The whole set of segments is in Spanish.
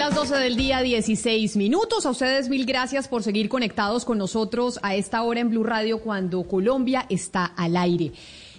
Las 12 del día, 16 minutos. A ustedes mil gracias por seguir conectados con nosotros a esta hora en Blue Radio cuando Colombia está al aire.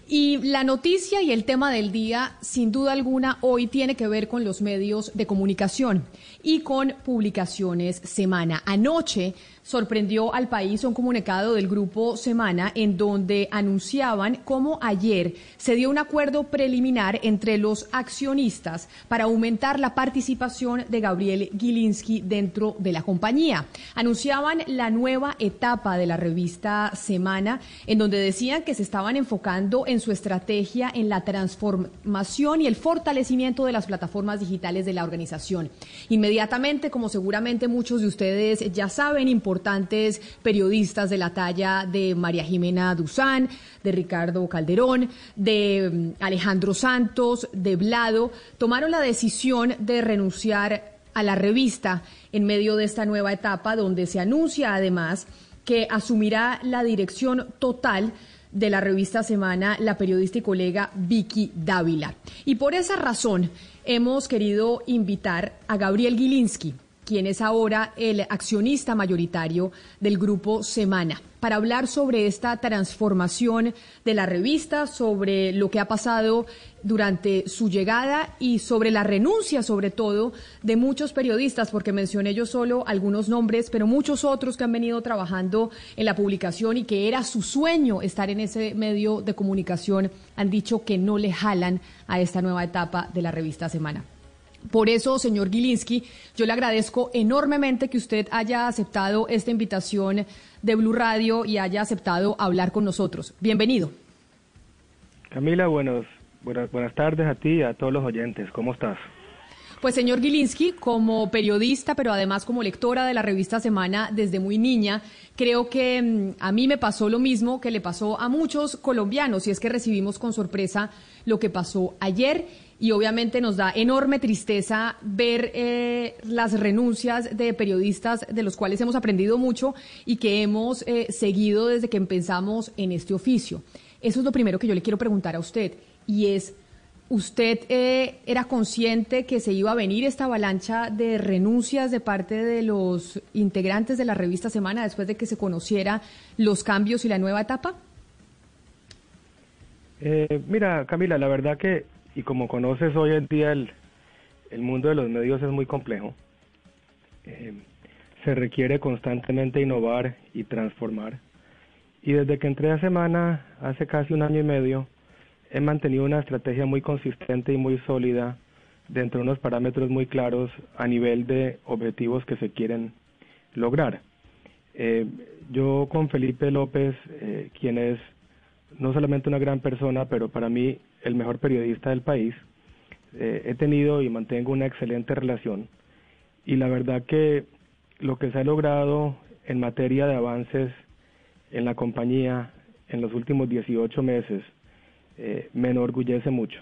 Y la noticia y el tema del día, sin duda alguna, hoy tiene que ver con los medios de comunicación y con publicaciones Semana. Anoche sorprendió al país un comunicado del grupo Semana en donde anunciaban cómo ayer se dio un acuerdo preliminar entre los accionistas para aumentar la participación de Gabriel Gilinski dentro de la compañía. Anunciaban la nueva etapa de la revista Semana en donde decían que se estaban enfocando en su estrategia en la transformación y el fortalecimiento de las plataformas digitales de la organización. Inmediatamente, como seguramente muchos de ustedes ya saben, importantes periodistas de la talla de María Jimena Duzán, de Ricardo Calderón, de mm, Alejandro Santos, de Blado, tomaron la decisión de renunciar a la revista en medio de esta nueva etapa donde se anuncia además que asumirá la dirección total de la revista Semana la periodista y colega Vicky Dávila. Y por esa razón hemos querido invitar a Gabriel Gilinski, quien es ahora el accionista mayoritario del grupo Semana, para hablar sobre esta transformación de la revista, sobre lo que ha pasado durante su llegada y sobre la renuncia, sobre todo, de muchos periodistas, porque mencioné yo solo algunos nombres, pero muchos otros que han venido trabajando en la publicación y que era su sueño estar en ese medio de comunicación, han dicho que no le jalan a esta nueva etapa de la revista Semana. Por eso, señor Gilinski, yo le agradezco enormemente que usted haya aceptado esta invitación de Blue Radio y haya aceptado hablar con nosotros. Bienvenido. Camila, buenos, buenas, buenas tardes a ti y a todos los oyentes. ¿Cómo estás? Pues señor Gilinski, como periodista, pero además como lectora de la revista Semana desde muy niña, creo que mm, a mí me pasó lo mismo que le pasó a muchos colombianos, y es que recibimos con sorpresa lo que pasó ayer y obviamente nos da enorme tristeza ver eh, las renuncias de periodistas de los cuales hemos aprendido mucho y que hemos eh, seguido desde que empezamos en este oficio. Eso es lo primero que yo le quiero preguntar a usted y es, ¿usted eh, era consciente que se iba a venir esta avalancha de renuncias de parte de los integrantes de la revista Semana después de que se conociera los cambios y la nueva etapa? mira, Camila, la verdad que y como conoces hoy en día el, el mundo de los medios es muy complejo. Eh, se requiere constantemente innovar y transformar. Y desde que entré a Semana, hace casi un año y medio, he mantenido una estrategia muy consistente y muy sólida dentro de unos parámetros muy claros a nivel de objetivos que se quieren lograr. Eh, yo con Felipe López, eh, quien es no solamente una gran persona, pero para mí el mejor periodista del país. Eh, he tenido y mantengo una excelente relación y la verdad que lo que se ha logrado en materia de avances en la compañía en los últimos 18 meses eh, me enorgullece mucho.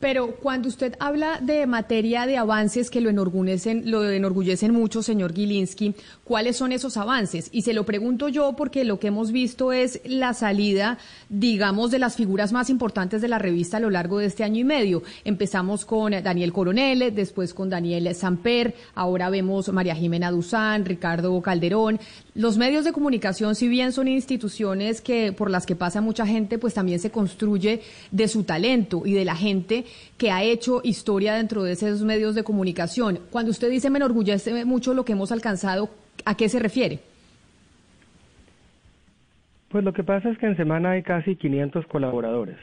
Pero cuando usted habla de materia de avances que lo enorgullecen, lo enorgullecen mucho, señor Gilinski, ¿cuáles son esos avances? Y se lo pregunto yo porque lo que hemos visto es la salida, digamos, de las figuras más importantes de la revista a lo largo de este año y medio. Empezamos con Daniel Coronel, después con Daniel Samper, ahora vemos María Jimena Duzán, Ricardo Calderón. Los medios de comunicación, si bien son instituciones que por las que pasa mucha gente, pues también se construye de su talento y de la gente que ha hecho historia dentro de esos medios de comunicación. Cuando usted dice me enorgullece mucho lo que hemos alcanzado, ¿a qué se refiere? Pues lo que pasa es que en semana hay casi 500 colaboradores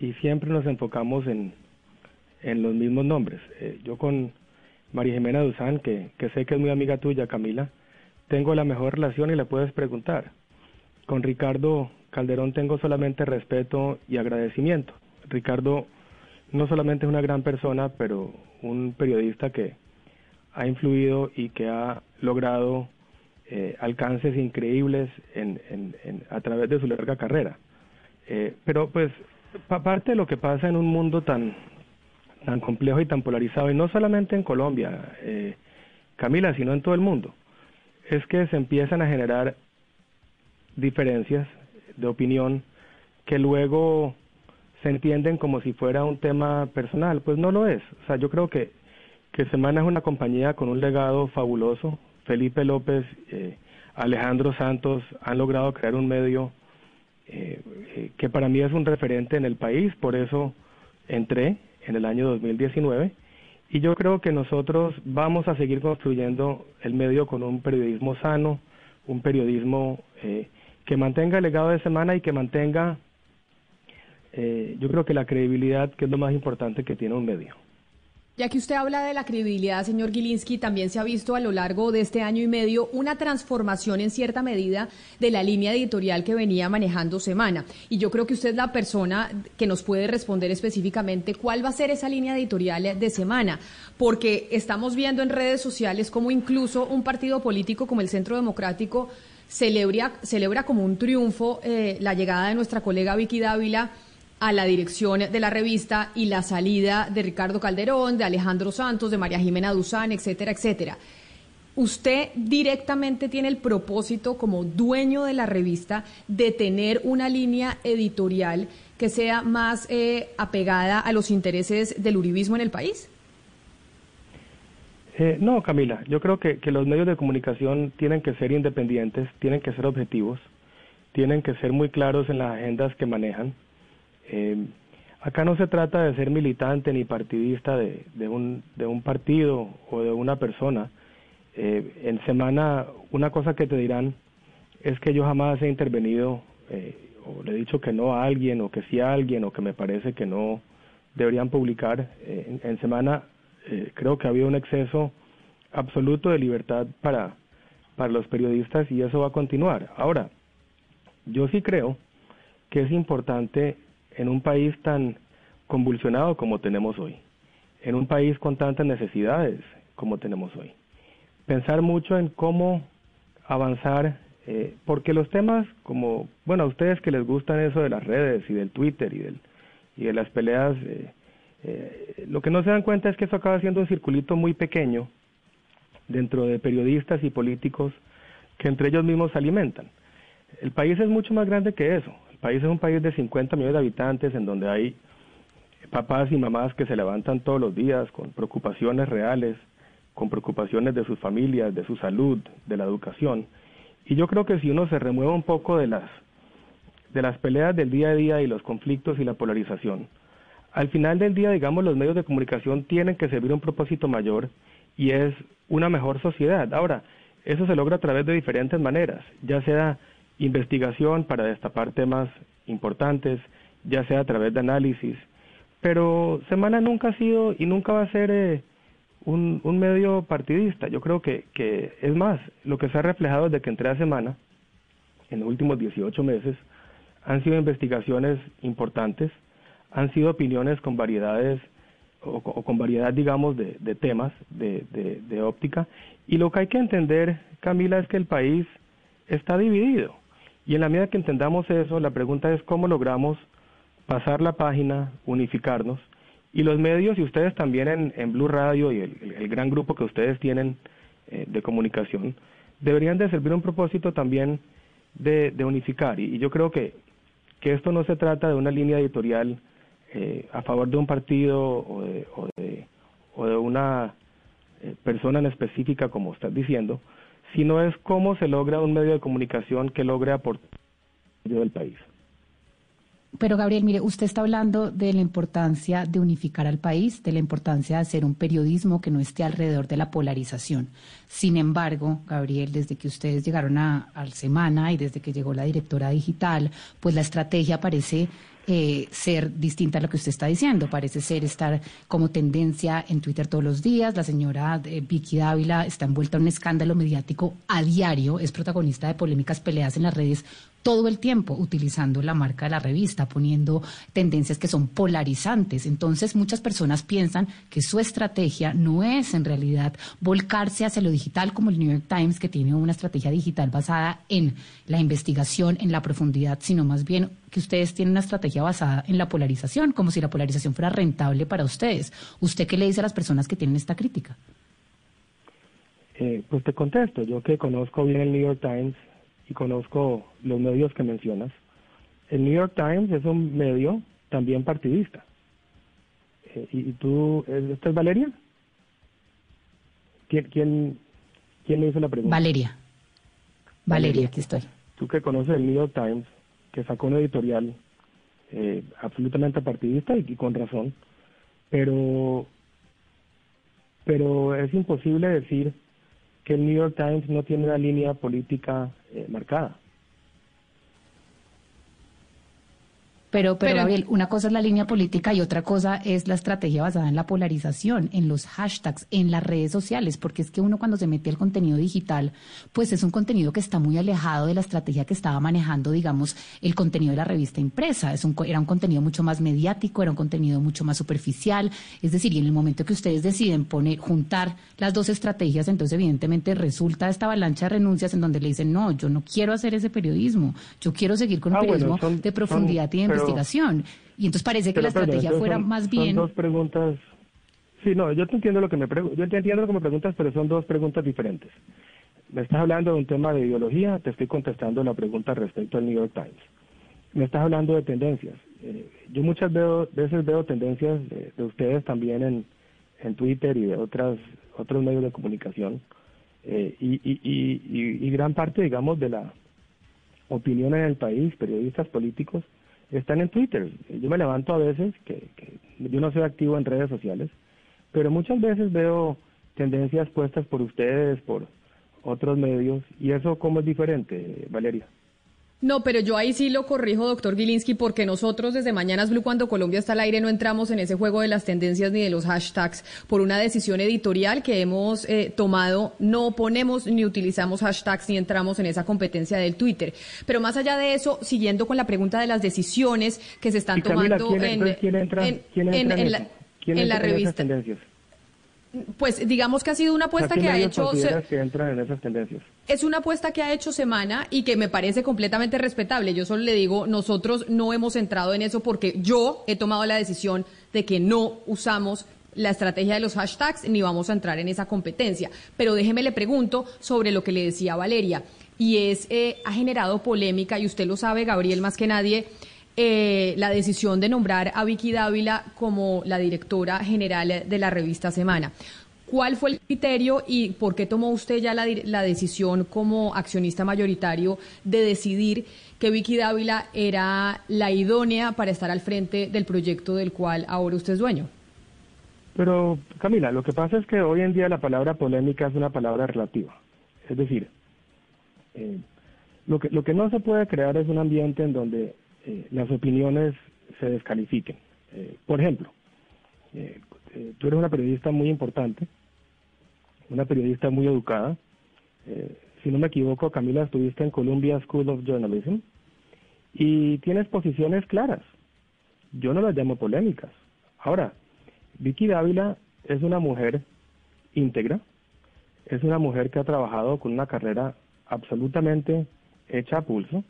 y siempre nos enfocamos en, en los mismos nombres. Eh, yo con María Jimena Duzán, que, que sé que es muy amiga tuya, Camila, tengo la mejor relación y le puedes preguntar. Con Ricardo Calderón tengo solamente respeto y agradecimiento. Ricardo no solamente es una gran persona, pero un periodista que ha influido y que ha logrado eh, alcances increíbles en, a través de su larga carrera. Eh, pero pues aparte de lo que pasa en un mundo tan tan complejo y tan polarizado, y no solamente en Colombia, eh, Camila, sino en todo el mundo, es que se empiezan a generar diferencias de opinión que luego se entienden como si fuera un tema personal, pues no lo es. O sea, yo creo que, que Semana es una compañía con un legado fabuloso. Felipe López, eh, Alejandro Santos han logrado crear un medio eh, eh, que para mí es un referente en el país, por eso entré en el año 2019 y yo creo que nosotros vamos a seguir construyendo el medio con un periodismo sano, un periodismo que mantenga el legado de semana y que mantenga eh, yo creo que la credibilidad, que es lo más importante que tiene un medio. Ya que usted habla de la credibilidad, señor Gilinski, también se ha visto a lo largo de este año y medio una transformación en cierta medida de la línea editorial que venía manejando Semana. Y yo creo que usted es la persona que nos puede responder específicamente cuál va a ser esa línea editorial de Semana, porque estamos viendo en redes sociales como incluso un partido político como el Centro Democrático celebra, celebra como un triunfo eh, la llegada de nuestra colega Vicky Dávila a la dirección de la revista y la salida de Ricardo Calderón, de Alejandro Santos, de María Jimena Duzán, etcétera, etcétera. Usted directamente tiene el propósito como dueño de la revista de tener una línea editorial que sea más eh, apegada a los intereses del uribismo en el país? Eh, no, Camila, yo creo que, que los medios de comunicación tienen que ser independientes, tienen que ser objetivos, tienen que ser muy claros en las agendas que manejan eh, acá no se trata de ser militante ni partidista de, de, un, de un partido o de una persona. Eh, en semana, una cosa que te dirán es que yo jamás he intervenido eh, o le he dicho que no a alguien o que sí a alguien o que me parece que no deberían publicar. Eh, en, semana creo que ha habido un exceso absoluto de libertad para, para los periodistas y eso va a continuar. Ahora, yo sí creo que es importante en un país tan convulsionado como tenemos hoy, en un país con tantas necesidades como tenemos hoy. Pensar mucho en cómo avanzar, eh, porque los temas como, bueno, a ustedes que les gustan eso de las redes y del Twitter y, del, y de las peleas, eh, eh, lo que no se dan cuenta es que eso acaba siendo un circulito muy pequeño dentro de periodistas y políticos que entre ellos mismos se alimentan. El país es mucho más grande que eso. País es un país de 50 millones de habitantes en donde hay papás y mamás que se levantan todos los días con preocupaciones reales, con preocupaciones de sus familias, de su salud, de la educación. Y yo creo que si uno se remueve un poco de las de las peleas del día a día y los conflictos y la polarización, al final del día, digamos, los medios de comunicación tienen que servir un propósito mayor y es una mejor sociedad. Ahora, eso se logra a través de diferentes maneras, ya sea investigación para destapar temas importantes, ya sea a través de análisis, pero Semana nunca ha sido y nunca va a ser eh, un, medio partidista. Yo creo que, que, es más, lo que se ha reflejado desde que entré a Semana, en los últimos 18 meses, han sido investigaciones importantes, han sido opiniones con variedades o, con variedad, digamos, de, de temas de, de óptica. Y lo que hay que entender, Camila, es que el país está dividido. Y en la medida que entendamos eso, la pregunta es cómo logramos pasar la página, unificarnos Y los medios y ustedes también en, Blue Radio y el, gran grupo que ustedes tienen eh, de comunicación deberían de servir un propósito también de, unificar. Y, y yo creo que, que esto no se trata de una línea editorial eh, a favor de un partido o de, o de, o de una eh, persona en específica, como estás diciendo, sino es cómo se logra un medio de comunicación que logre aportar del país. Pero Gabriel, mire, usted está hablando de la importancia de unificar al país, de la importancia de hacer un periodismo que no esté alrededor de la polarización. Sin embargo, Gabriel, desde que ustedes llegaron a, al Semana y desde que llegó la directora digital, pues la estrategia parece eh, ser distinta a lo que usted está diciendo. Parece ser estar como tendencia en Twitter todos los días. La señora eh, Vicky Dávila está envuelta en un escándalo mediático a diario, es protagonista de polémicas peleas en las redes todo el tiempo utilizando la marca de la revista, poniendo tendencias que son polarizantes. Entonces, muchas personas piensan que su estrategia no es en realidad volcarse hacia lo digital como el New York Times, que tiene una estrategia digital basada en la investigación, en la profundidad, sino más bien que ustedes tienen una estrategia basada en la polarización, como si la polarización fuera rentable para ustedes. ¿Usted qué le dice a las personas que tienen esta crítica? Eh, pues te contesto, yo que conozco bien el New York Times, y conozco los medios que mencionas, el New York Times es un medio también partidista. Eh, y, tú, ¿esta es Valeria? ¿Quién, quién, quién le hizo la pregunta? Valeria. Valeria, aquí estoy. Tú que conoces el New York Times, que sacó un editorial eh, absolutamente partidista y, y con razón, pero, pero es imposible decir que el New York Times no tiene una línea política eh, marcada. Pero, pero, Gabriel, una cosa es la línea política y otra cosa es la estrategia basada en la polarización, en los hashtags, en las redes sociales, porque es que uno cuando se mete al contenido digital, pues es un contenido que está muy alejado de la estrategia que estaba manejando, digamos, el contenido de la revista impresa. Es un, era un contenido mucho más mediático, era un contenido mucho más superficial. Es decir, y en el momento que ustedes deciden poner, juntar las dos estrategias, entonces evidentemente resulta esta avalancha de renuncias en donde le dicen, no, yo no quiero hacer ese periodismo, yo quiero seguir con un Ah, bueno, periodismo son- de profundidad y de pero- investigación. Y entonces parece que la estrategia fuera son- más son bien... dos preguntas. Sí, no, yo te entiendo lo que me pregu- yo te entiendo lo que me preguntas, pero son dos preguntas diferentes. Me estás hablando de un tema de ideología, te estoy contestando la pregunta respecto al New York Times. Me estás hablando de tendencias. Eh, yo muchas veo, veces veo tendencias de, de ustedes también en, en Twitter y de otras otros medios de comunicación. Eh, y, y, y, y- y gran parte, digamos, de la opinión en el país, periodistas políticos, están en Twitter. Yo me levanto a veces, que, que yo no soy activo en redes sociales, pero muchas veces veo tendencias puestas por ustedes, por otros medios, y eso cómo es diferente, Valeria. No, pero yo ahí sí lo corrijo, doctor Gilinski, porque nosotros desde Mañanas Blue, cuando Colombia está al aire, no entramos en ese juego de las tendencias ni de los hashtags por una decisión editorial que hemos eh, tomado. No ponemos ni utilizamos hashtags ni entramos en esa competencia del Twitter. Pero más allá de eso, siguiendo con la pregunta de las decisiones que se están Camila, tomando ¿quién, en, entonces, ¿quién entra, en- quién en- entra en, en eso? la, ¿Quién en la entra esas revista, tendencias? Pues digamos que ha sido una apuesta ¿qué que ha hecho... se- que entran en esas tendencias? Es una apuesta que ha hecho Semana y que me parece completamente respetable. Yo solo le digo, nosotros no hemos entrado en eso porque yo he tomado la decisión de que no usamos la estrategia de los hashtags ni vamos a entrar en esa competencia. Pero déjeme le pregunto sobre lo que le decía Valeria y es, eh, ha generado polémica y usted lo sabe, Gabriel, más que nadie, eh, la decisión de nombrar a Vicky Dávila como la directora general de la revista Semana. ¿Cuál fue el criterio y por qué tomó usted ya la, la decisión como accionista mayoritario de decidir que Vicky Dávila era la idónea para estar al frente del proyecto del cual ahora usted es dueño? Pero, Camila, lo que pasa es que hoy en día la palabra polémica es una palabra relativa. Es decir, eh, lo, que, lo que no se puede crear es un ambiente en donde eh, las opiniones se descalifiquen. Eh, por ejemplo, eh, tú eres una periodista muy importante, una periodista muy educada. Si no me equivoco, Camila, estuviste en Columbia School of Journalism y tienes posiciones claras. Yo no las llamo polémicas. Ahora, Vicky Dávila es una mujer íntegra, es una mujer que ha trabajado con una carrera absolutamente hecha a pulso,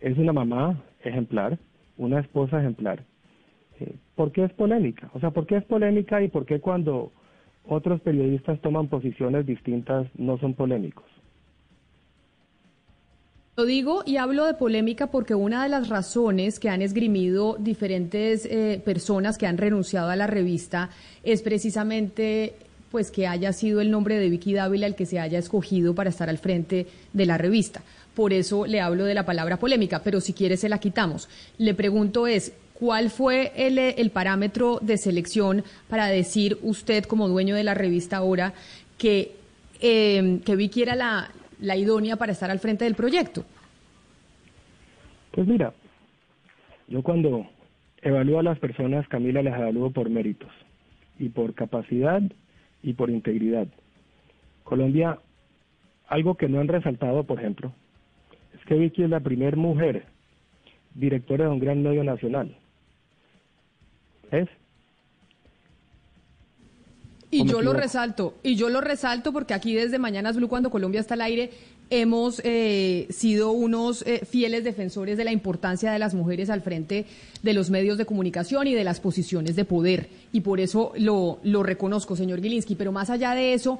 es una mamá ejemplar, una esposa ejemplar, eh, ¿por qué es polémica? O sea, ¿por qué es polémica y por qué cuando otros periodistas toman posiciones distintas no son polémicos? Lo digo y hablo de polémica porque una de las razones que han esgrimido diferentes eh, personas que han renunciado a la revista es precisamente pues que haya sido el nombre de Vicky Dávila el que se haya escogido para estar al frente de la revista. Por eso le hablo de la palabra polémica, pero si quiere se la quitamos. Le pregunto es, ¿cuál fue el, el parámetro de selección para decir usted como dueño de la revista ahora que, eh, que Vicky era la, la idónea para estar al frente del proyecto? Pues mira, yo cuando evalúo a las personas, Camila, las evalúo por méritos y por capacidad y por integridad. Colombia, algo que no han resaltado, por ejemplo, es que Vicky es la primera mujer directora de un gran medio nacional. ¿Es? Y yo lo resalto, y yo lo resalto porque aquí desde Mañanas Blue, cuando Colombia está al aire, hemos eh, sido unos eh, fieles defensores de la importancia de las mujeres al frente de los medios de comunicación y de las posiciones de poder. Y por eso lo, reconozco, señor Gilinski. Pero más allá de eso,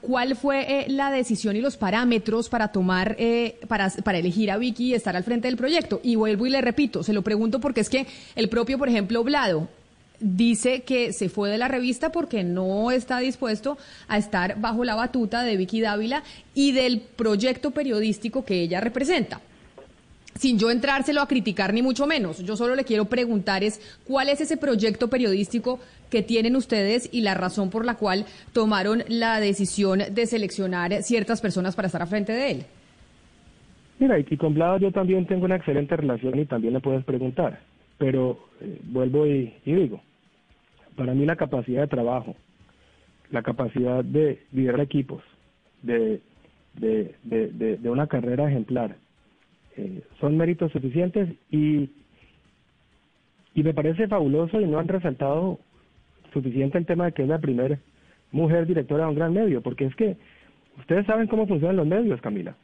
¿cuál fue eh, la decisión y los parámetros para tomar, para, para elegir a Vicky y estar al frente del proyecto? Y vuelvo y le repito, se lo pregunto porque es que el propio, por ejemplo, Blado, dice que se fue de la revista porque no está dispuesto a estar bajo la batuta de Vicky Dávila y del proyecto periodístico que ella representa. Sin yo entrárselo a criticar ni mucho menos, yo solo le quiero preguntar es cuál es ese proyecto periodístico que tienen ustedes y la razón por la cual tomaron la decisión de seleccionar ciertas personas para estar a frente de él. Mira, y con Blado yo también tengo una excelente relación y también le puedes preguntar. Pero eh, vuelvo y, digo, para mí la capacidad de trabajo, la capacidad de liderar equipos, de, de, de, de una carrera ejemplar, eh, son méritos suficientes y, y me parece fabuloso y no han resaltado suficiente el tema de que es la primera mujer directora de un gran medio, porque es que ustedes saben cómo funcionan los medios, Camila.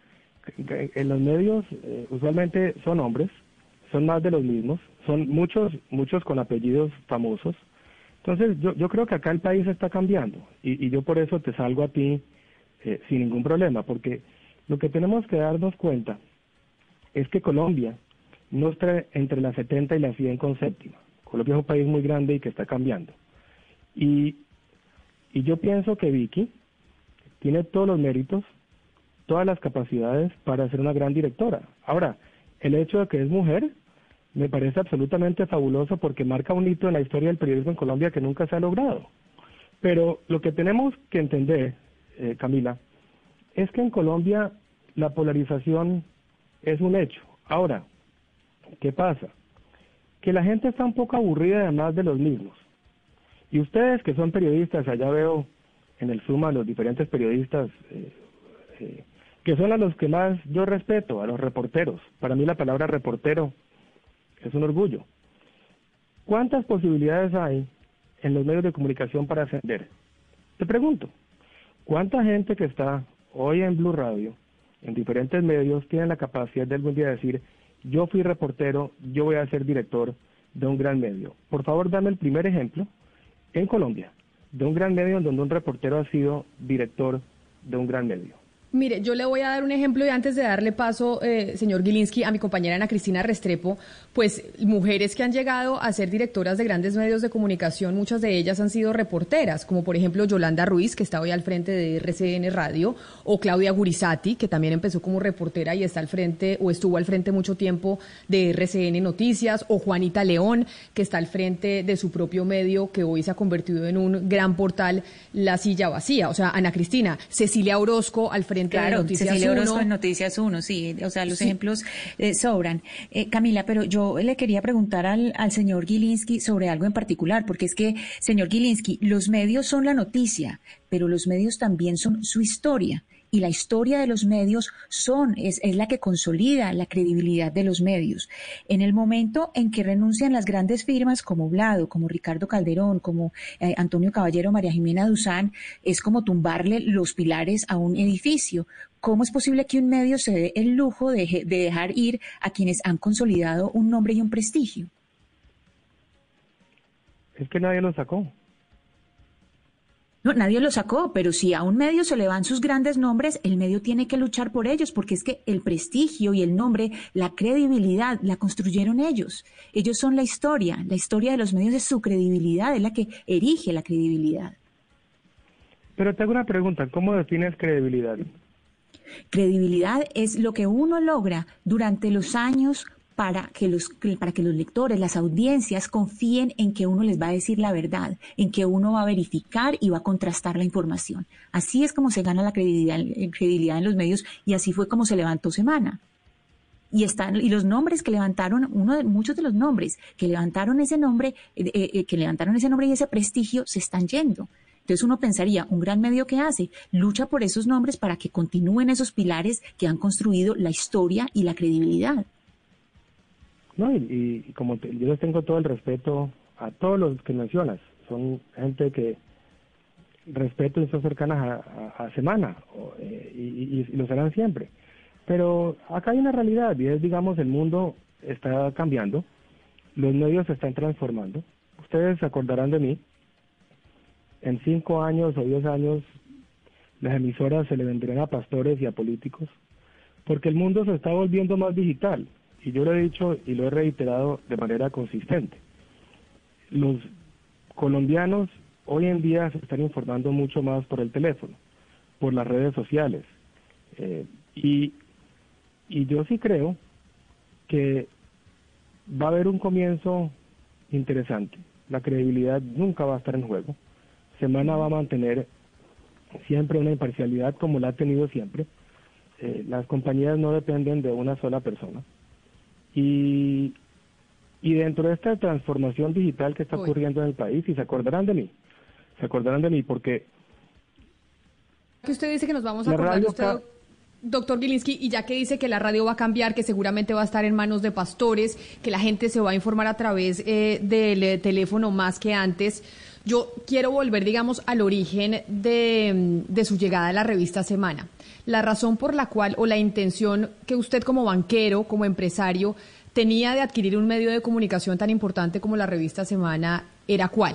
En los medios eh, usualmente son hombres, son más de los mismos, son muchos, muchos con apellidos famosos. Entonces, yo, yo creo que acá el país está cambiando y, y yo por eso te salgo a ti eh, sin ningún problema, porque lo que tenemos que darnos cuenta es que Colombia no está entre las 70 y las 100 con séptima. Colombia es un país muy grande y que está cambiando. Y, y yo pienso que Vicky tiene todos los méritos, todas las capacidades para ser una gran directora. Ahora, el hecho de que es mujer me parece absolutamente fabuloso porque marca un hito en la historia del periodismo en Colombia que nunca se ha logrado. Pero lo que tenemos que entender, eh, Camila, es que en Colombia la polarización es un hecho. Ahora, ¿qué pasa? Que la gente está un poco aburrida además de los mismos. Y ustedes que son periodistas, allá veo en el Suma los diferentes periodistas eh, eh, que son a los que más yo respeto, a los reporteros. Para mí la palabra reportero es un orgullo. ¿Cuántas posibilidades hay en los medios de comunicación para ascender? Te pregunto, ¿cuánta gente que está hoy en Blue Radio, en diferentes medios, tiene la capacidad de algún día decir, yo fui reportero, yo voy a ser director de un gran medio? Por favor, dame el primer ejemplo en Colombia de un gran medio en donde un reportero ha sido director de un gran medio. Mire, yo le voy a dar un ejemplo y antes de darle paso, eh, señor Gilinski, a mi compañera Ana Cristina Restrepo, pues mujeres que han llegado a ser directoras de grandes medios de comunicación, muchas de ellas han sido reporteras, como por ejemplo Yolanda Ruiz, que está hoy al frente de RCN Radio, o Claudia Gurizati, que también empezó como reportera y está al frente o estuvo al frente mucho tiempo de RCN Noticias, o Juanita León, que está al frente de su propio medio, que hoy se ha convertido en un gran portal, La Silla Vacía. O sea, Ana Cristina, Cecilia Orozco al frente claro, de Noticias Cecilia 1. Orozco en Noticias 1, sí, o sea, los ejemplos eh, sobran. Eh, Camila, pero yo le quería preguntar al, al señor Gilinski sobre algo en particular, porque es que, señor Gilinski, los medios son la noticia, pero los medios también son su historia y la historia de los medios son, es, es, la que consolida la credibilidad de los medios. En el momento en que renuncian las grandes firmas como Blado, como Ricardo Calderón, como eh, Antonio Caballero, María Jimena Duzán, es como tumbarle los pilares a un edificio. ¿Cómo es posible que un medio se dé el lujo de, de dejar ir a quienes han consolidado un nombre y un prestigio? Es que nadie lo sacó. No, nadie lo sacó, pero si a un medio se le van sus grandes nombres, el medio tiene que luchar por ellos, porque es que el prestigio y el nombre, la credibilidad, la construyeron ellos. Ellos son la historia. La historia de los medios es su credibilidad, es la que erige la credibilidad. Pero te hago una pregunta, ¿cómo defines credibilidad? Credibilidad es lo que uno logra durante los años para que los para que los lectores, las audiencias confíen en que uno les va a decir la verdad, en que uno va a verificar y va a contrastar la información. Así es como se gana la credibilidad, credibilidad en los medios y así fue como se levantó Semana. Y están y los nombres que levantaron, uno de muchos de los nombres que levantaron ese nombre, eh, eh, que levantaron ese nombre y ese prestigio se están yendo. Entonces uno pensaría, un gran medio que hace, lucha por esos nombres para que continúen esos pilares que han construido la historia y la credibilidad. No, y, como yo les tengo todo el respeto a todos los que mencionas, son gente que respeto y son cercanas a, Semana eh, y, y, lo serán siempre. Pero acá hay una realidad y es, digamos, el mundo está cambiando, los medios se están transformando. Ustedes se acordarán de mí, en cinco años o diez años las emisoras se le vendrán a pastores y a políticos, porque el mundo se está volviendo más digital. Y yo lo he dicho y lo he reiterado de manera consistente. Los colombianos hoy en día se están informando mucho más por el teléfono, por las redes sociales. Eh, y, y yo sí creo que va a haber un comienzo interesante. La credibilidad nunca va a estar en juego. Semana va a mantener siempre una imparcialidad como la ha tenido siempre. Eh, las compañías no dependen de una sola persona. Y, y dentro de esta transformación digital que está ocurriendo en el país, y se acordarán de mí, se acordarán de mí porque... Que usted dice que nos vamos a acordar de usted, doctor Gilinski, y ya que dice que la radio va a cambiar, que seguramente va a estar en manos de pastores, que la gente se va a informar a través eh, del eh, teléfono más que antes, yo quiero volver, digamos, al origen de, de, su llegada a la revista Semana. La razón por la cual o la intención que usted como banquero, como empresario, tenía de adquirir un medio de comunicación tan importante como la revista Semana era cuál.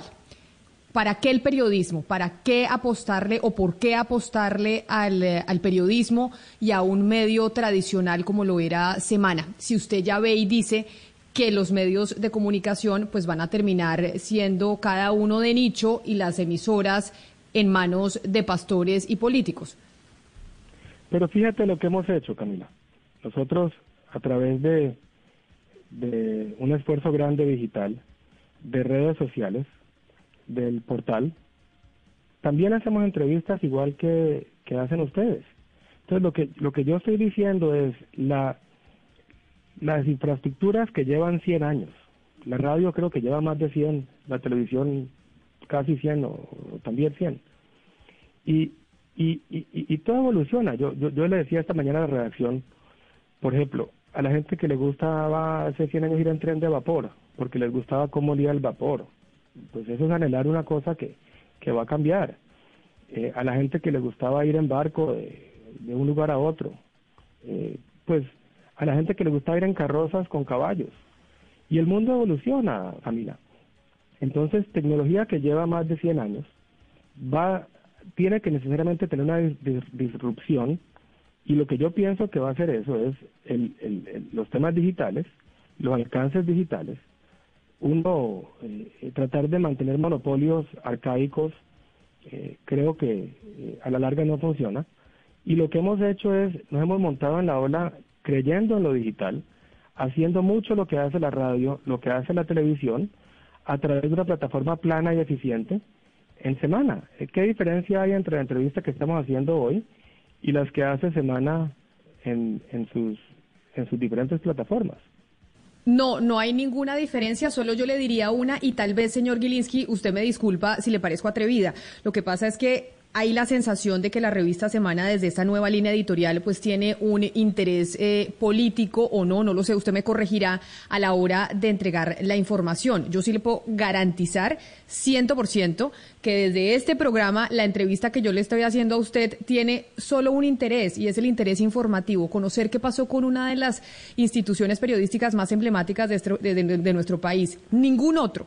¿Para qué el periodismo? ¿Para qué apostarle o por qué apostarle al, al periodismo y a un medio tradicional como lo era Semana? Si usted ya ve y dice que los medios de comunicación pues van a terminar siendo cada uno de nicho y las emisoras en manos de pastores y políticos. Pero fíjate lo que hemos hecho, Camila. Nosotros, a través de, un esfuerzo grande digital, de redes sociales, del portal, también hacemos entrevistas igual que, que hacen ustedes. Entonces, lo que, lo que yo estoy diciendo es la las infraestructuras que llevan 100 años. La radio creo que lleva más de 100, la televisión casi 100 o, también 100. Y, y, y, y, todo evoluciona. Yo, yo, yo le decía esta mañana a la redacción, por ejemplo, a la gente que le gustaba hace 100 años ir en tren de vapor, porque les gustaba cómo olía el vapor. Pues eso es anhelar una cosa que, que va a cambiar. Eh, a la gente que le gustaba ir en barco de, un lugar a otro, eh, pues a la gente que le gusta ir en carrozas con caballos. Y el mundo evoluciona, Camila. Entonces, tecnología que lleva más de 100 años va tiene que necesariamente tener una disrupción y lo que yo pienso que va a hacer eso es el, los temas digitales, los alcances digitales, uno eh, tratar de mantener monopolios arcaicos, eh, creo que eh, a la larga no funciona. Y lo que hemos hecho es, nos hemos montado en la ola creyendo en lo digital, haciendo mucho lo que hace la radio, lo que hace la televisión, a través de una plataforma plana y eficiente en semana. ¿Qué diferencia hay entre la entrevista que estamos haciendo hoy y las que hace semana en, en, sus, en sus diferentes plataformas? No, no hay ninguna diferencia, solo yo le diría una y tal vez, señor Gilinski, usted me disculpa si le parezco atrevida. Lo que pasa es que hay la sensación de que la revista Semana desde esta nueva línea editorial pues tiene un interés eh, político o no, no lo sé, usted me corregirá a la hora de entregar la información. Yo sí le puedo garantizar 100% que desde este programa la entrevista que yo le estoy haciendo a usted tiene solo un interés y es el interés informativo, conocer qué pasó con una de las instituciones periodísticas más emblemáticas de, de nuestro país. Ningún otro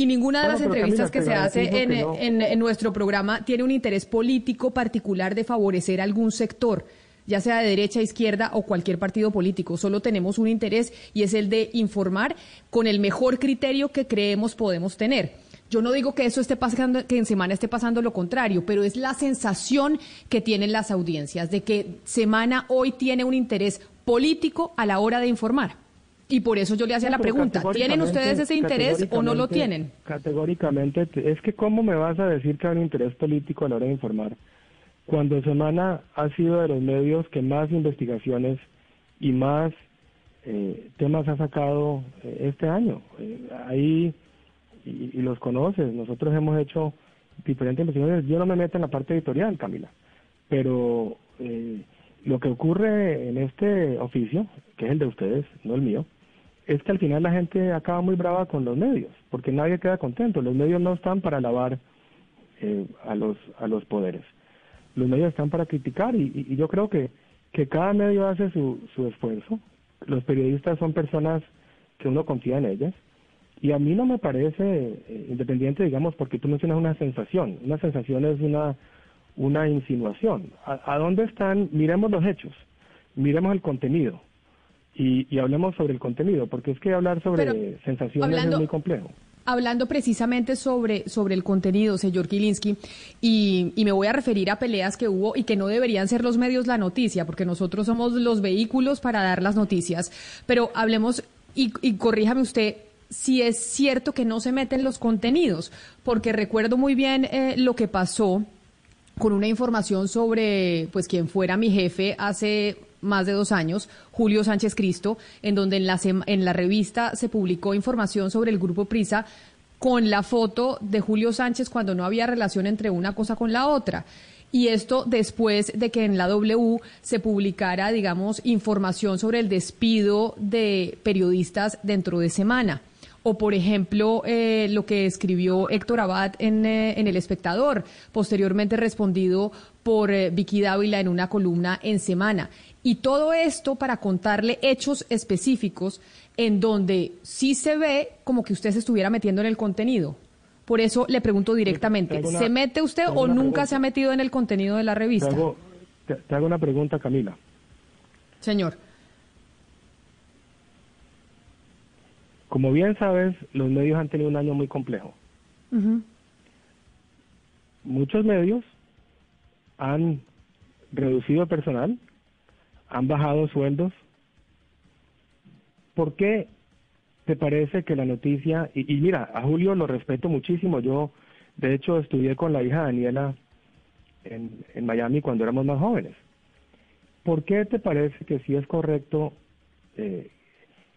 Y ninguna de Bueno, las entrevistas Camila, que se hace en, garantizo que no. en- en nuestro programa tiene un interés político particular de favorecer algún sector, ya sea de derecha, izquierda o cualquier partido político. Solo tenemos un interés y es el de informar con el mejor criterio que creemos podemos tener. Yo no digo que eso esté pasando, que en semana esté pasando lo contrario, pero es la sensación que tienen las audiencias de que semana hoy tiene un interés político a la hora de informar. Y por eso yo le hacía la No, pregunta, ¿tienen ustedes ese interés o no lo tienen? Categóricamente, te- es que cómo me vas a decir que hay un interés político a la hora de informar, cuando Semana ha sido de los medios que más investigaciones y más eh, temas ha sacado eh, este año. Eh, ahí, y, y los conoces, nosotros hemos hecho diferentes investigaciones, yo no me meto en la parte editorial, Camila, pero eh, lo que ocurre en este oficio, que es el de ustedes, no el mío, es que al final la gente acaba muy brava con los medios, porque nadie queda contento. Los medios no están para alabar eh, a los a los poderes. Los medios están para criticar y, yo creo que, que cada medio hace su, su esfuerzo. Los periodistas son personas que uno confía en ellas y a mí no me parece eh, independiente, digamos, porque tú mencionas una sensación. Una sensación es una una insinuación. ¿A, a dónde están? Miremos los hechos, miremos el contenido y, y hablemos sobre el contenido, porque es que hablar sobre Pero, sensaciones hablando- es muy complejo. Hablando precisamente sobre, sobre el contenido, señor Kilinski, y, y me voy a referir a peleas que hubo y que no deberían ser los medios la noticia, porque nosotros somos los vehículos para dar las noticias. Pero hablemos, y, y corríjame usted, si es cierto que no se meten los contenidos, porque recuerdo muy bien eh, lo que pasó con una información sobre pues quien fuera mi jefe hace más de dos años, Julio Sánchez Cristo, en donde en la, en la revista se publicó información sobre el grupo Prisa con la foto de Julio Sánchez cuando no había relación entre una cosa con la otra. Y esto después de que en la W se publicara, digamos, información sobre el despido de periodistas dentro de semana. O, por ejemplo, eh, lo que escribió Héctor Abad en, eh, en El Espectador, posteriormente respondido por eh, Vicky Dávila en una columna en Semana. Y todo esto para contarle hechos específicos en donde sí se ve como que usted se estuviera metiendo en el contenido. Por eso le pregunto directamente, una- ¿se mete usted o nunca pregunta. se ha metido en el contenido de la Te revista? hago, te, te hago una pregunta, Camila. Señor. Como bien sabes, los medios han tenido un año muy complejo. Muchos medios han reducido personal, han bajado sueldos. ¿Por qué te parece que la noticia, y, mira, a Julio lo respeto muchísimo, yo de hecho estudié con la hija Daniela en, en Miami cuando éramos más jóvenes. ¿Por qué te parece que sí es correcto eh,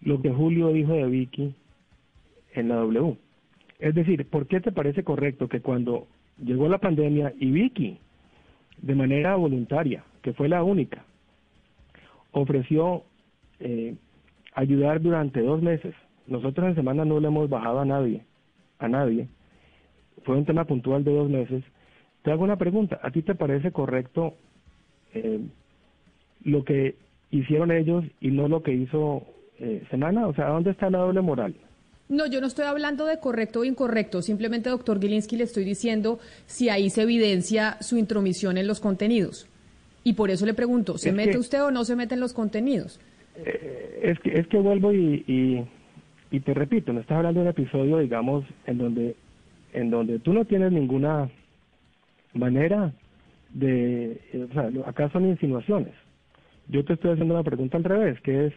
lo que Julio dijo de Vicky en la W? Es decir, ¿por qué te parece correcto que cuando llegó la pandemia y Vicky, de manera voluntaria, que fue la única, ofreció eh, ayudar durante dos meses, nosotros en semana no le hemos bajado a nadie, a nadie, fue un tema puntual de dos meses, te hago una pregunta, ¿a ti te parece correcto eh, lo que hicieron ellos y no lo que hizo eh, Semana? O sea, ¿dónde está la doble moral? No, yo no estoy hablando de correcto o incorrecto. Simplemente, doctor Gilinski, le estoy diciendo si ahí se evidencia su intromisión en los contenidos. Y por eso le pregunto, ¿se Es mete que- usted o no se mete en los contenidos? Eh, es que es que vuelvo y, y, y te repito, no estás hablando de un episodio, digamos, en donde en donde tú no tienes ninguna manera de, eh, o sea, acá son insinuaciones. Yo te estoy haciendo una pregunta al revés, que es,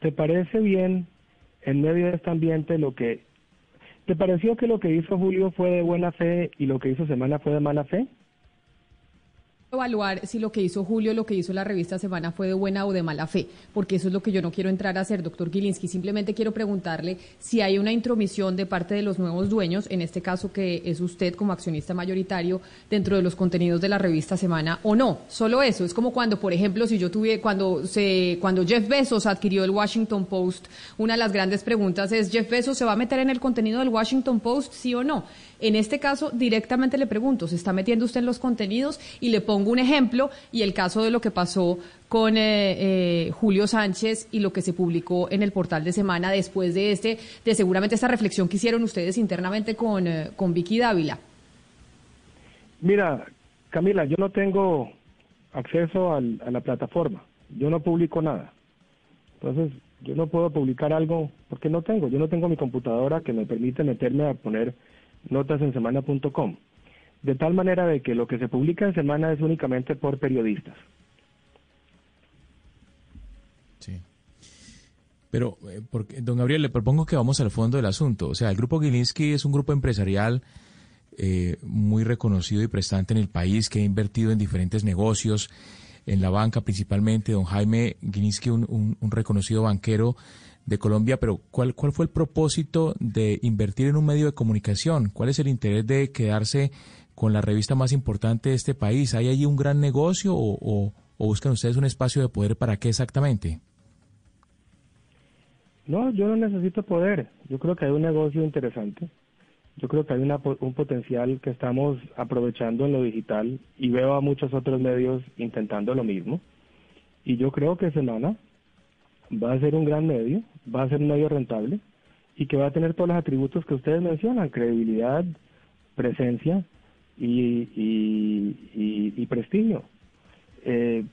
¿te parece bien en medio de este ambiente lo que, ¿te pareció que lo que hizo Julio fue de buena fe y lo que hizo Semana fue de mala fe? Evaluar si lo que hizo Julio, lo que hizo la revista Semana fue de buena o de mala fe, porque eso es lo que yo no quiero entrar a hacer, doctor Gilinski. Simplemente quiero preguntarle si hay una intromisión de parte de los nuevos dueños, en este caso que es usted como accionista mayoritario, dentro de los contenidos de la revista Semana o no. Solo eso. Es como cuando, por ejemplo, si yo tuve, cuando se, cuando Jeff Bezos adquirió el Washington Post, una de las grandes preguntas es, ¿Jeff Bezos se va a meter en el contenido del Washington Post, sí o no? En este caso, directamente le pregunto, ¿se está metiendo usted en los contenidos? Y le pongo un ejemplo y el caso de lo que pasó con eh, eh, Julio Sánchez y lo que se publicó en el portal de semana después de este, de seguramente esta reflexión que hicieron ustedes internamente con, eh, con Vicky Dávila. Mira, Camila, yo no tengo acceso al- a la plataforma, yo no publico nada. Entonces, yo no puedo publicar algo porque no tengo, yo no tengo mi computadora que me permite meterme a poner notas en semana.com. De tal manera de que lo que se publica en semana es únicamente por periodistas. Sí. Pero, eh, porque, don Gabriel, le propongo que vamos al fondo del asunto. O sea, el Grupo Gilinski es un grupo empresarial eh, muy reconocido y prestante en el país, que ha invertido en diferentes negocios, en la banca principalmente. Don Jaime Gilinski, un reconocido banquero de Colombia, pero ¿cuál, ¿cuál fue el propósito de invertir en un medio de comunicación? ¿Cuál es el interés de quedarse con la revista más importante de este país? ¿Hay allí un gran negocio o, o- buscan ustedes un espacio de poder para qué exactamente? No, yo no necesito poder. Yo creo que hay un negocio interesante. Yo creo que hay una un potencial que estamos aprovechando en lo digital y veo a muchos otros medios intentando lo mismo. Y yo creo que Semana va a ser un gran medio, va a ser un medio rentable y que va a tener todos los atributos que ustedes mencionan, credibilidad, presencia y, y, y- y prestigio. Eh,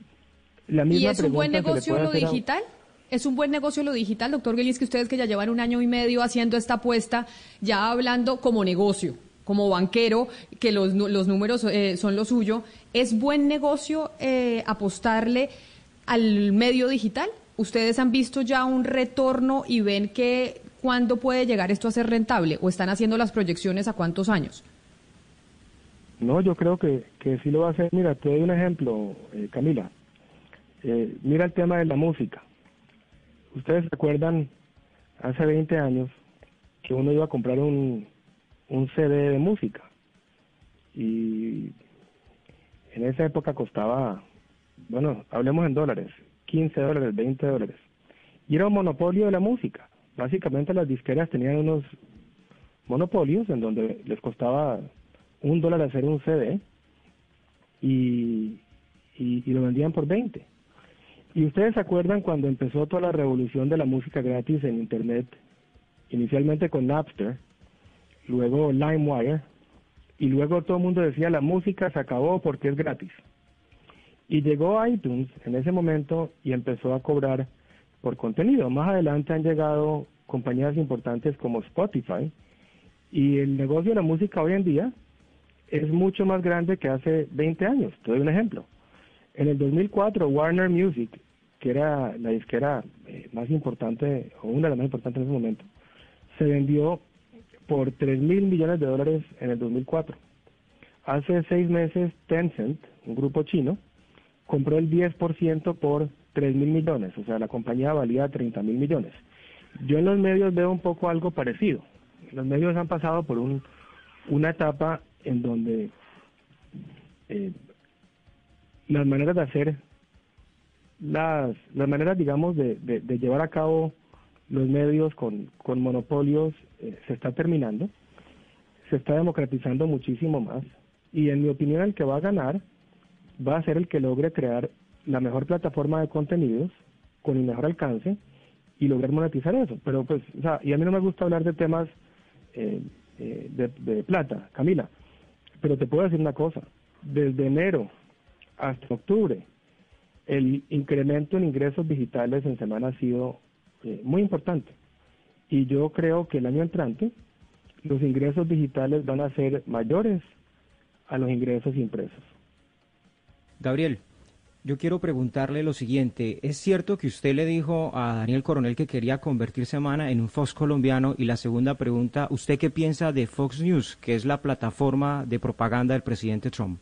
la ¿Y misma es un buen que negocio lo a- digital? ¿Es un buen negocio lo digital, doctor Gilinski? Ustedes que ya llevan un año y medio haciendo esta apuesta, ya hablando como negocio, como banquero, que los, los números eh, son lo suyo, ¿es buen negocio eh, apostarle al medio digital? ¿Ustedes han visto ya un retorno y ven que cuándo puede llegar esto a ser rentable? ¿O están haciendo las proyecciones a cuántos años? No, yo creo que, que sí lo va a hacer. Mira, te doy un ejemplo, eh, Camila. Eh, mira el tema de la música. Ustedes recuerdan hace 20 años que uno iba a comprar un, un CD de música y en esa época costaba, bueno, hablemos en dólares, 15 dólares, 20 dólares. Y era un monopolio de la música. Básicamente las disqueras tenían unos monopolios en donde les costaba un dólar hacer un CD y, lo vendían por 20. Y ustedes se acuerdan cuando empezó toda la revolución de la música gratis en Internet, inicialmente con Napster, luego LimeWire, y luego todo el mundo decía la música se acabó porque es gratis. Y llegó iTunes en ese momento y empezó a cobrar por contenido. Más adelante han llegado compañías importantes como Spotify y el negocio de la música hoy en día es mucho más grande que hace 20 años. Te doy un ejemplo. En el 2004, Warner Music, que era la disquera eh, más importante, o una de las más importantes en ese momento, se vendió por 3 mil millones de dólares en el 2004. Hace seis meses, Tencent, un grupo chino, compró el 10% por 3 mil millones, o sea, la compañía valía 30 mil millones. Yo en los medios veo un poco algo parecido. Los medios han pasado por un, una etapa en donde eh, las maneras de hacer, las, las maneras, digamos, de, llevar a cabo los medios con, con monopolios eh, se está terminando, se está democratizando muchísimo más y en mi opinión el que va a ganar va a ser el que logre crear la mejor plataforma de contenidos con el mejor alcance y lograr monetizar eso. Pero pues, o sea, y a mí no me gusta hablar de temas eh, eh, de, plata, Camila, pero te puedo decir una cosa, desde enero hasta octubre, el incremento en ingresos digitales en semana ha sido eh, muy importante. Y yo creo que el año entrante los ingresos digitales van a ser mayores a los ingresos impresos. Gabriel, yo quiero preguntarle lo siguiente. ¿Es cierto que usted le dijo a Daniel Coronel que quería convertir Semana en un Fox colombiano? Y la segunda pregunta, ¿usted qué piensa de Fox News, que es la plataforma de propaganda del presidente Trump?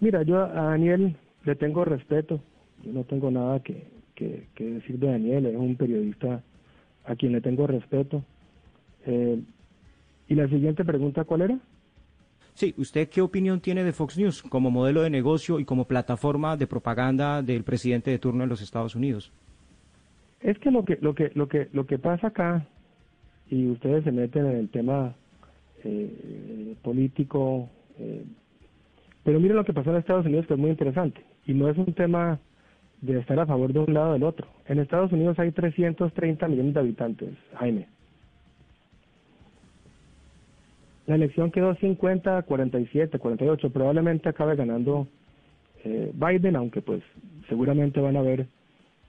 Mira, yo a Daniel le tengo respeto. Yo no tengo nada que decir de Daniel. Es un periodista a quien le tengo respeto. Eh, ¿Y la siguiente pregunta cuál era? Sí, ¿usted qué opinión tiene de Fox News como modelo de negocio y como plataforma de propaganda del presidente de turno en los Estados Unidos? Es que lo que lo que lo que lo que pasa acá y ustedes se meten en el tema eh, político, eh, Pero miren lo que pasó en Estados Unidos, que es muy interesante. Y no es un tema de estar a favor de un lado o del otro. En Estados Unidos hay 330 millones de habitantes, Jaime. La elección quedó 50, 47, 48. Probablemente acabe ganando eh, Biden, aunque pues seguramente van a haber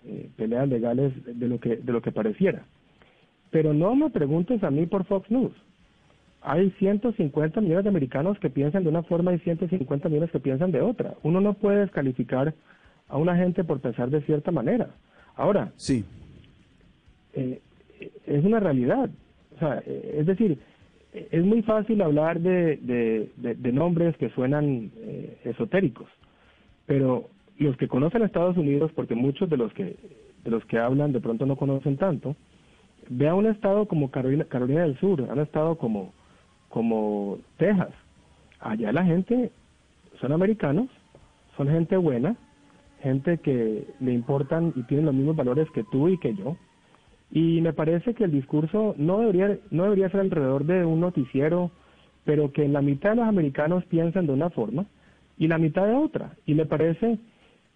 eh, peleas legales de lo que de lo que pareciera. Pero no me preguntes a mí por Fox News. Hay 150 millones de americanos que piensan de una forma y 150 millones que piensan de otra. Uno no puede descalificar a una gente por pensar de cierta manera. Ahora, sí. Eh, es una realidad. O sea, es decir, es muy fácil hablar de, de, nombres que suenan eh, esotéricos, pero los que conocen Estados Unidos, porque muchos de los que de los que hablan de pronto no conocen tanto, ve a un estado como Carolina, Carolina del Sur, a un estado como, como Texas. Allá la gente son americanos, son gente buena, gente que le importan y tienen los mismos valores que tú y que yo. Y me parece que el discurso no debería, no debería ser alrededor de un noticiero, pero que la mitad de los americanos piensan de una forma y la mitad de otra. Y me parece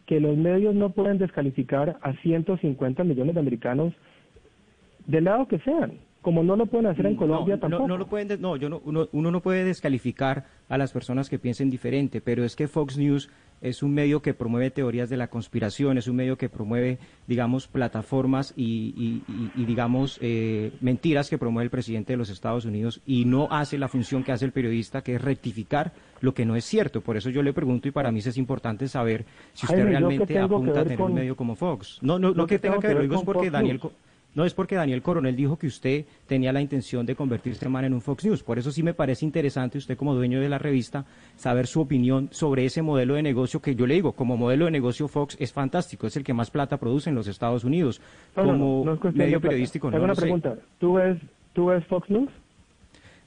que los medios no pueden descalificar a 150 millones de americanos del lado que sean como no lo pueden hacer en Colombia tampoco. No, lo pueden, no, yo no, uno, uno, no puede descalificar a las personas que piensen diferente, pero es que Fox News es un medio que promueve teorías de la conspiración, es un medio que promueve, digamos, plataformas y, digamos, eh, mentiras que promueve el presidente de los Estados Unidos y no hace la función que hace el periodista, que es rectificar lo que no es cierto. Por eso yo le pregunto y para mí es importante saber si usted realmente apunta a tener un medio como Fox. No, no, lo que, tenga que ver, lo digo es porque Daniel... No es porque Daniel Coronel dijo que usted tenía la intención de convertirse en un Fox News. Por eso sí me parece interesante usted como dueño de la revista saber su opinión sobre ese modelo de negocio que yo le digo, como modelo de negocio Fox es fantástico, es el que más plata produce en los Estados Unidos. como medio periodístico, no, una pregunta. ¿Tú ves, ¿Tú ves Fox News?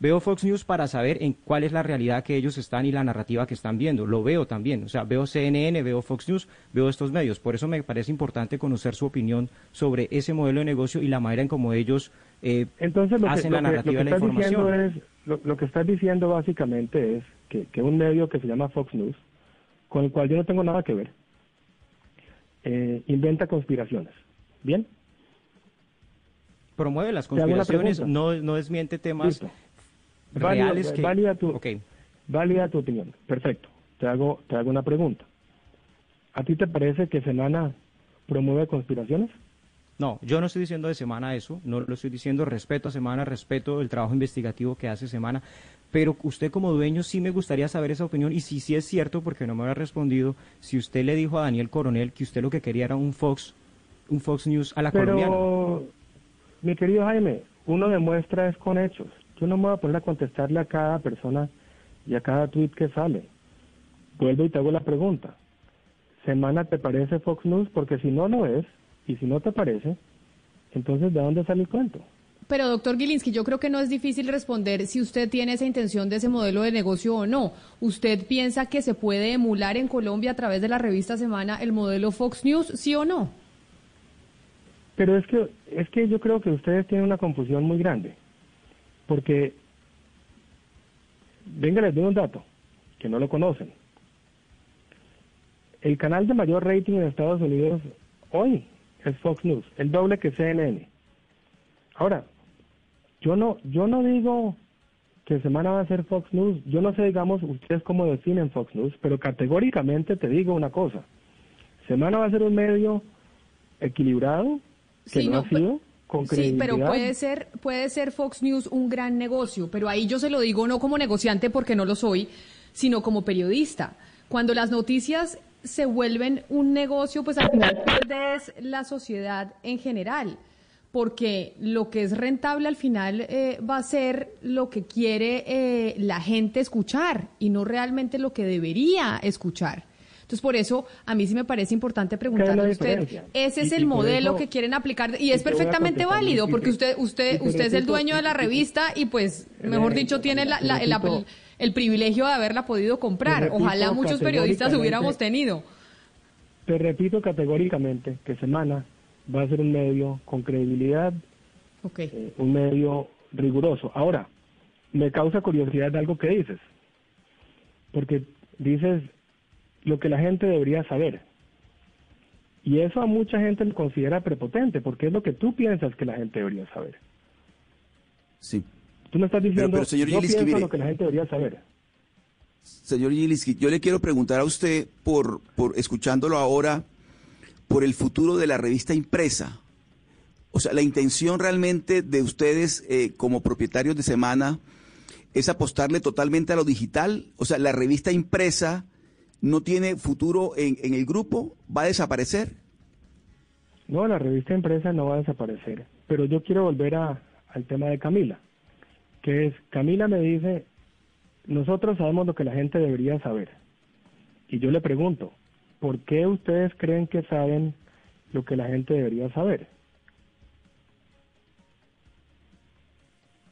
Veo Fox News para saber en cuál es la realidad que ellos están y la narrativa que están viendo. Lo veo también. O sea, veo CNN, veo Fox News, veo estos medios. Por eso me parece importante conocer su opinión sobre ese modelo de negocio y la manera en cómo ellos eh, hacen la narrativa de la información. Es, lo, que estás diciendo básicamente es que, un medio que se llama Fox News, con el cual yo no tengo nada que ver, eh, inventa conspiraciones. ¿Bien? Promueve las conspiraciones, no, no desmiente temas reales que... Válida tu, válida tu opinión. Perfecto. Te hago, te hago una pregunta. ¿A ti te parece que Semana promueve conspiraciones? No, yo no estoy diciendo de Semana eso, no lo estoy diciendo, respeto a Semana, respeto el trabajo investigativo que hace Semana, pero usted como dueño sí me gustaría saber esa opinión y si sí es cierto, porque no me había respondido, si usted le dijo a Daniel Coronel que usted lo que quería era un Fox, un Fox News a la pero, Mi querido Jaime, uno demuestra es con hechos. Yo no me voy a poner a contestarle a cada persona y a cada tweet que sale. Vuelvo y te hago la pregunta. ¿Semana te parece Fox News? Porque si no lo es, y si no te parece, entonces ¿de dónde sale el cuento? Pero doctor Gilinski, yo creo que no es difícil responder si usted tiene esa intención de ese modelo de negocio o no. ¿Usted piensa que se puede emular en Colombia a través de la revista Semana el modelo Fox News, sí o no? Pero es que, es que yo creo que ustedes tienen una confusión muy grande. Porque, venga, les doy un dato, que no lo conocen. El canal de mayor rating en Estados Unidos hoy es Fox News, el doble que CNN. Ahora, yo no, yo no digo que semana va a ser Fox News, yo no sé, digamos, ustedes cómo definen Fox News, pero categóricamente te digo una cosa. Semana va a ser un medio equilibrado, que no, ha sido, Sí, pero puede ser, puede ser Fox News un gran negocio, pero ahí yo se lo digo no como negociante porque no lo soy, sino como periodista. Cuando las noticias se vuelven un negocio, pues al final pierdes la sociedad en general, porque lo que es rentable al final eh, va a ser lo que quiere eh, la gente escuchar y no realmente lo que debería escuchar. Entonces, por eso a mí sí me parece importante preguntarle a usted, ese es el modelo que quieren aplicar y es perfectamente válido porque usted usted usted es el dueño de la revista y pues, mejor dicho, tiene el, privilegio de haberla podido comprar. Ojalá muchos periodistas hubiéramos tenido. Te repito categóricamente que Semana va a ser un medio con credibilidad, eh, un medio riguroso. Ahora, me causa curiosidad algo que dices, porque dices lo que la gente debería saber. Y eso a mucha gente le considera prepotente, porque es lo que tú piensas que la gente debería saber. Sí. Tú me estás diciendo, pero, señor yo Gilinski, pienso mire- lo que la gente debería saber. Señor Gilinski, yo le quiero preguntar a usted, por, por escuchándolo ahora, por el futuro de la revista impresa. O sea, la intención realmente de ustedes eh, como propietarios de Semana es apostarle totalmente a lo digital. O sea, la revista impresa no tiene futuro en, en el grupo, va a desaparecer. No, la revista impresa no va a desaparecer. Pero yo quiero volver a, al tema de Camila, que es, Camila me dice, nosotros sabemos lo que la gente debería saber. Y yo le pregunto, ¿por qué ustedes creen que saben lo que la gente debería saber?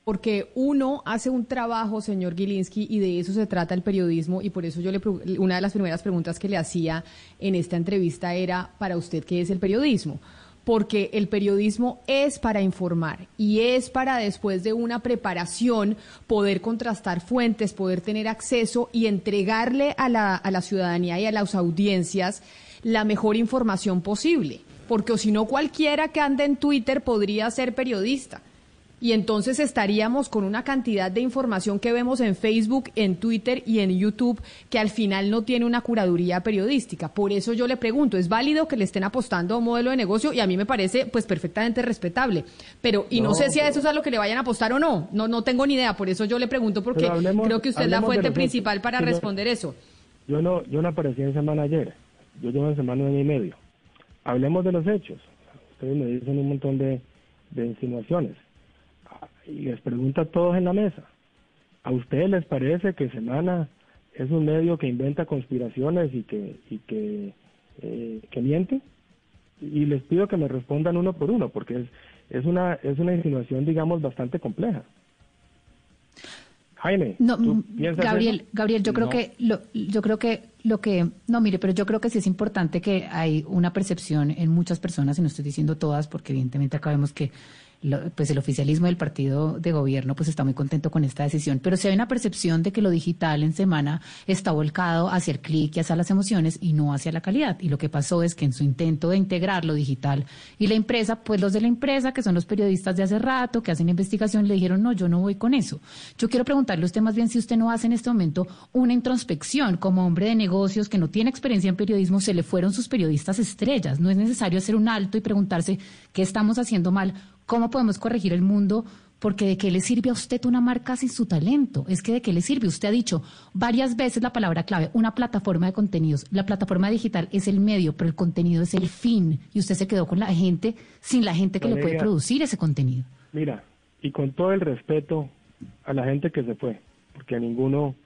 Porque uno hace un trabajo, señor Gilinski, y de eso se trata el periodismo, y por eso yo le una de las primeras preguntas que le hacía en esta entrevista era para usted qué es el periodismo. Porque el periodismo es para informar y es para después de una preparación poder contrastar fuentes, poder tener acceso y entregarle a la, a la ciudadanía y a las audiencias la mejor información posible. Porque si no cualquiera que ande en Twitter podría ser periodista. Y entonces estaríamos con una cantidad de información que vemos en Facebook, en Twitter y en YouTube que al final no tiene una curaduría periodística. Por eso yo le pregunto, ¿es válido que le estén apostando a un modelo de negocio? Y a mí me parece pues perfectamente respetable. Pero, y no, No, sé si a eso es a lo que le vayan a apostar o no. No, no tengo ni idea. Por eso yo le pregunto porque hablemos- creo que usted es la fuente principal para yo- responder eso. Yo no, yo no aparecí en semana ayer, yo llevo en semana un año y medio. Hablemos de los hechos. Ustedes me dicen un montón de, de insinuaciones. Y les pregunto a todos en la mesa, ¿a ustedes les parece que Semana es un medio que inventa conspiraciones y que, y que, eh, que miente? Y les pido que me respondan uno por uno, porque es, es, una, es una insinuación, digamos, bastante compleja. Jaime, No, ¿tú mm, piensas Gabriel, eso? Gabriel, yo creo que lo, yo creo que lo que no mire, pero yo creo que sí es importante que hay una percepción en muchas personas y no estoy diciendo todas porque evidentemente acá vemos que pues el oficialismo del partido de gobierno pues está muy contento con esta decisión, pero sí hay una percepción de que lo digital en semana está volcado hacia el clic y hacia las emociones y no hacia la calidad. Y lo que pasó es que en su intento de integrar lo digital y la empresa, pues los de la empresa, que son los periodistas de hace rato, que hacen investigación, le dijeron, no, yo no voy con eso. Yo quiero preguntarle a usted más bien si usted no hace en este momento una introspección como hombre de negocios que no tiene experiencia en periodismo, se le fueron sus periodistas estrellas. No es necesario hacer un alto y preguntarse qué estamos haciendo mal, cómo podemos corregir el mundo, porque de qué le sirve a usted una marca sin su talento. Es que de qué le sirve. Usted ha dicho varias veces la palabra clave, una plataforma de contenidos. La plataforma digital es el medio, pero el contenido es el fin. Y usted se quedó con la gente, sin la gente que le puede producir ese contenido. Mira, y con todo el respeto a la gente que se fue, porque a ninguno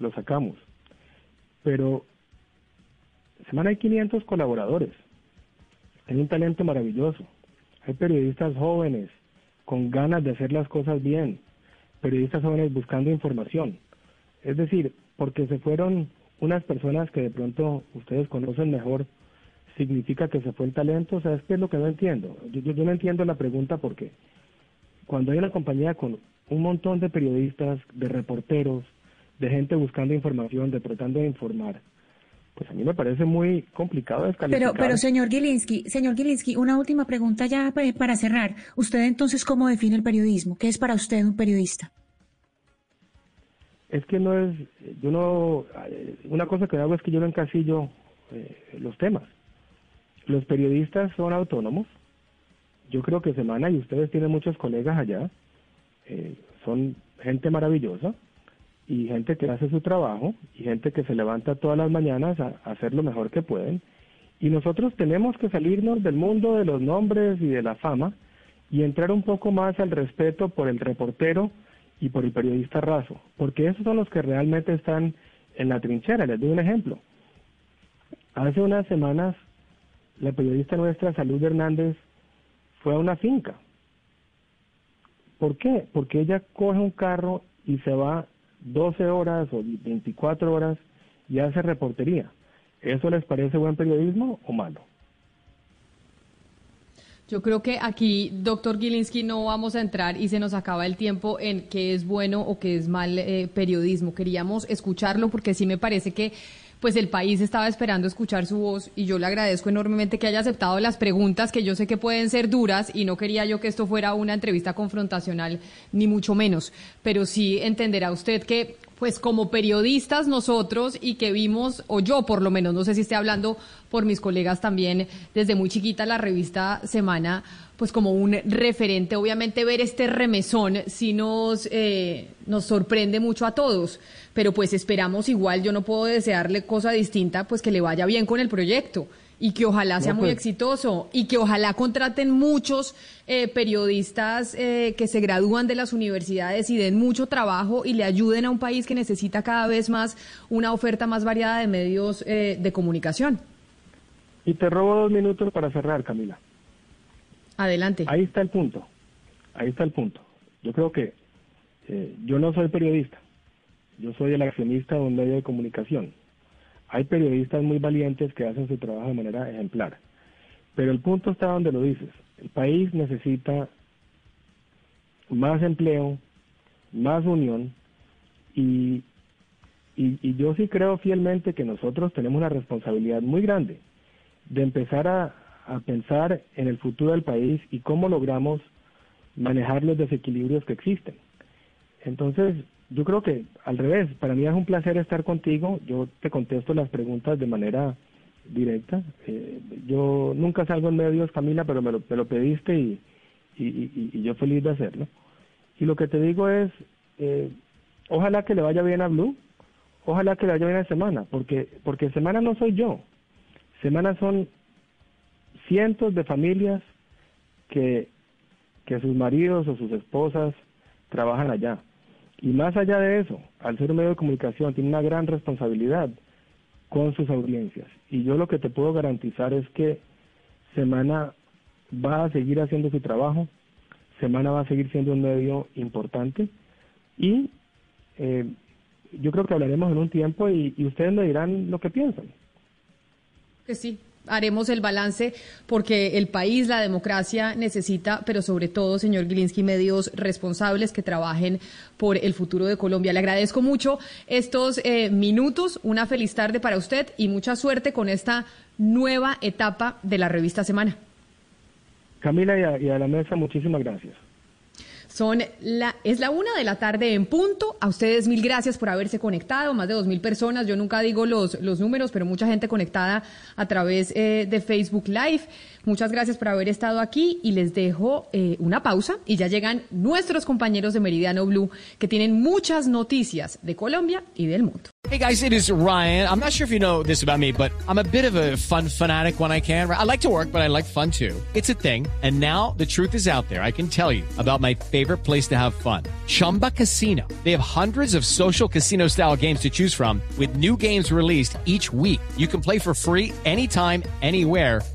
lo sacamos, pero Semana hay 500 colaboradores, hay un talento maravilloso, hay periodistas jóvenes con ganas de hacer las cosas bien, periodistas jóvenes buscando información. Es decir, porque se fueron unas personas que de pronto ustedes conocen mejor, significa que se fue el talento, o sea, es que es lo que no entiendo. Yo, yo, yo no entiendo la pregunta porque cuando hay una compañía con un montón de periodistas, de reporteros, de gente buscando información, de tratando de informar, pues a mí me parece muy complicado descalificar. Pero, pero señor Gilinski, señor Gilinski, una última pregunta ya eh, para cerrar. ¿Usted entonces cómo define el periodismo? ¿Qué es para usted un periodista? Es que no es, yo no, eh, una cosa que hago es que yo no encasillo eh, los temas. Los periodistas son autónomos. Yo creo que Semana, y ustedes tienen muchos colegas allá, eh, son gente maravillosa y gente que hace su trabajo y gente que se levanta todas las mañanas a, hacer lo mejor que pueden. Y nosotros tenemos que salirnos del mundo de los nombres y de la fama y entrar un poco más al respeto por el reportero y por el periodista raso, porque esos son los que realmente están en la trinchera. Les doy un ejemplo. Hace unas semanas, la periodista nuestra, Salud Hernández, fue a una finca. ¿Por qué? Porque ella coge un carro y se va 12 horas o 24 horas y hace reportería. ¿Eso les parece buen periodismo o malo? Yo creo que aquí, doctor Gilinski, no vamos a entrar y se nos acaba el tiempo en qué es bueno o qué es mal eh, periodismo. Queríamos escucharlo porque sí me parece que pues el país estaba esperando escuchar su voz y yo le agradezco enormemente que haya aceptado las preguntas que yo sé que pueden ser duras y no quería yo que esto fuera una entrevista confrontacional ni mucho menos, pero sí entenderá usted que pues como periodistas nosotros y que vimos, o yo por lo menos, no sé si esté hablando por mis colegas también, desde muy chiquita la revista Semana, pues como un referente, obviamente ver este remesón sí nos, eh, nos sorprende mucho a todos, pero pues esperamos igual, yo no puedo desearle cosa distinta, pues que le vaya bien con el proyecto y que ojalá sea muy exitoso y que ojalá contraten muchos eh, periodistas eh, que se gradúan de las universidades y den mucho trabajo y le ayuden a un país que necesita cada vez más una oferta más variada de medios eh, de comunicación. Y te robo dos minutos para cerrar, Camila. Adelante. Ahí está el punto. Ahí está el punto. Yo creo que yo no soy periodista. Yo soy el accionista de un medio de comunicación hay periodistas muy valientes que hacen su trabajo de manera ejemplar. Pero el punto está donde lo dices. El país necesita más empleo, más unión y, y, yo sí creo fielmente que nosotros tenemos una responsabilidad muy grande de empezar a, a pensar en el futuro del país y cómo logramos manejar los desequilibrios que existen. Entonces, yo creo que al revés, para mí es un placer estar contigo, yo te contesto las preguntas de manera directa. Eh, yo nunca salgo en medios, Camila, pero me lo, pediste y, y, y, yo feliz de hacerlo. Y lo que te digo es, eh, ojalá que le vaya bien a Blue, ojalá que le vaya bien a Semana, porque, porque Semana no soy yo, Semana son cientos de familias que, que sus maridos o sus esposas trabajan allá y más allá de eso, al ser un medio de comunicación, tiene una gran responsabilidad con sus audiencias. Y yo lo que te puedo garantizar es que Semana va a seguir haciendo su trabajo, Semana va a seguir siendo un medio importante y eh, yo creo que hablaremos en un tiempo y, y ustedes me dirán lo que piensan. Que sí, haremos el balance porque el país, la democracia necesita, pero sobre todo, señor Gilinski, medios responsables que trabajen por el futuro de Colombia. Le agradezco mucho estos eh, minutos, una feliz tarde para usted y mucha suerte con esta nueva etapa de la revista Semana. Camila y a la mesa, muchísimas gracias. Son la, es la una de la tarde en punto. A ustedes mil gracias por haberse conectado, más de dos mil personas. Yo nunca digo los, los números, pero mucha gente conectada a través eh, de Facebook Live. Muchas gracias por haber estado aquí y les dejo eh, una pausa y ya llegan nuestros compañeros de Meridiano Blue que tienen muchas noticias de Colombia y del mundo. Hey guys, it is Ryan. I'm not sure if you know this about me, but I'm a bit of a fun fanatic when I can. I like to work, but I like fun too. It's a thing. And now the truth is out there. I can tell you about my favorite place to have fun. Chumba Casino. They have hundreds of social casino style games to choose from with new games released each week. You can play for free anytime, anywhere